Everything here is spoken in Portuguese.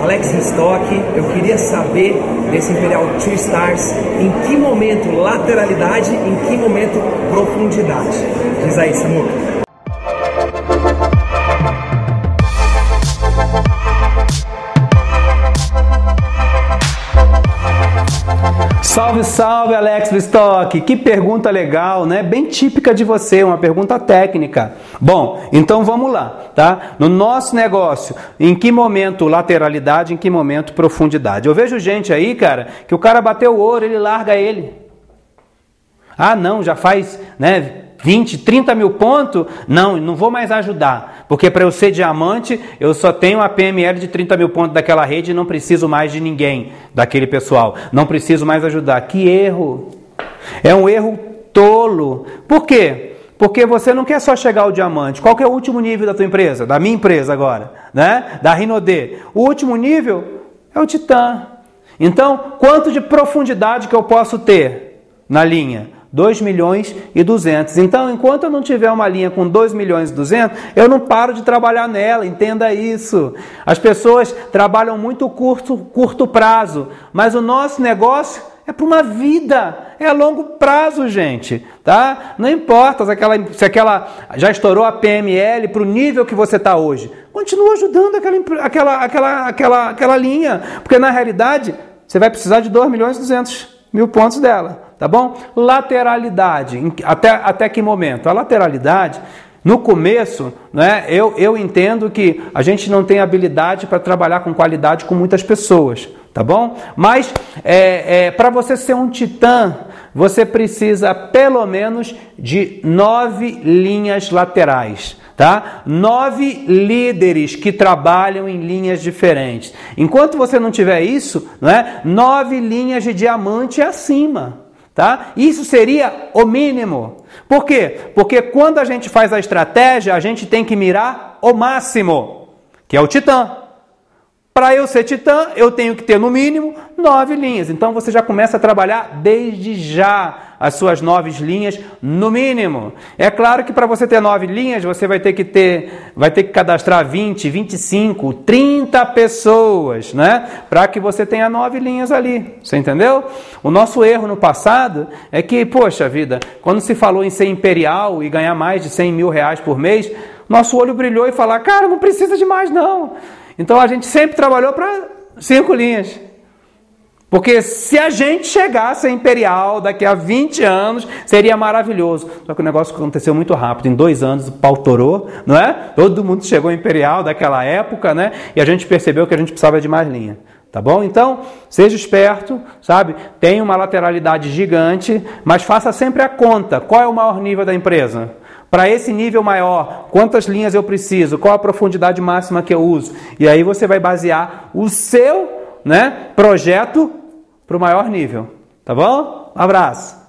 Alex Stock, eu queria saber desse Imperial Two Stars, em que momento lateralidade, em que momento profundidade. Diz aí, Samuca. Salve, salve, Alex Stock. Que pergunta legal, né? Bem típica de você, uma pergunta técnica. Bom, então vamos lá, tá? No nosso negócio, em que momento lateralidade, em que momento profundidade? Eu vejo gente aí, cara, que o cara bateu o ouro, ele larga ele. Ah, não, já faz, né, 20, 30 mil pontos, não, não vou mais ajudar. Porque para eu ser diamante, eu só tenho a PML de 30 mil pontos daquela rede e não preciso mais de ninguém, daquele pessoal. Não preciso mais ajudar. Que erro! É um erro tolo. Por quê? Porque você não quer só chegar ao diamante. Qual é o último nível da tua empresa? Da minha empresa agora, né? Da Rinode. O último nível é o Titã. Então, quanto de profundidade que eu posso ter na linha? 2 milhões e 200. Então, enquanto eu não tiver uma linha com 2 milhões e 200, eu não paro de trabalhar nela, entenda isso. As pessoas trabalham muito curto, curto prazo, mas o nosso negócio é para uma vida, é a longo prazo, gente, tá? Não importa se aquela, se aquela já estourou a PML para o nível que você está hoje, continua ajudando aquela, aquela, aquela, aquela, aquela linha, porque na realidade você vai precisar de 2 milhões e 200 mil pontos dela tá bom? Lateralidade, até, até que momento? A lateralidade, no começo, né, eu, eu entendo que a gente não tem habilidade para trabalhar com qualidade com muitas pessoas, tá bom? Mas é, é, para você ser um titã, você precisa pelo menos de nove linhas laterais. Tá? Nove líderes que trabalham em linhas diferentes. Enquanto você não tiver isso, né, nove linhas de diamante acima. Tá? Isso seria o mínimo. Por quê? Porque quando a gente faz a estratégia, a gente tem que mirar o máximo, que é o titã. Para eu ser titã, eu tenho que ter no mínimo nove linhas. Então você já começa a trabalhar desde já as suas nove linhas no mínimo. É claro que para você ter nove linhas, você vai ter que ter, vai ter que cadastrar 20, 25, 30 pessoas, né? Para que você tenha nove linhas ali. Você entendeu? O nosso erro no passado é que, poxa vida, quando se falou em ser imperial e ganhar mais de 100 mil reais por mês, nosso olho brilhou e falar, cara, não precisa de mais não. Então a gente sempre trabalhou para cinco linhas. Porque se a gente chegasse a Imperial daqui a 20 anos, seria maravilhoso. Só que o negócio aconteceu muito rápido. Em dois anos o pau torou, não é? Todo mundo chegou a Imperial daquela época, né? E a gente percebeu que a gente precisava de mais linha. Tá bom? Então, seja esperto, sabe? Tem uma lateralidade gigante, mas faça sempre a conta. Qual é o maior nível da empresa? Para esse nível maior, quantas linhas eu preciso? Qual a profundidade máxima que eu uso? E aí você vai basear o seu né, projeto para o maior nível. Tá bom? Um abraço.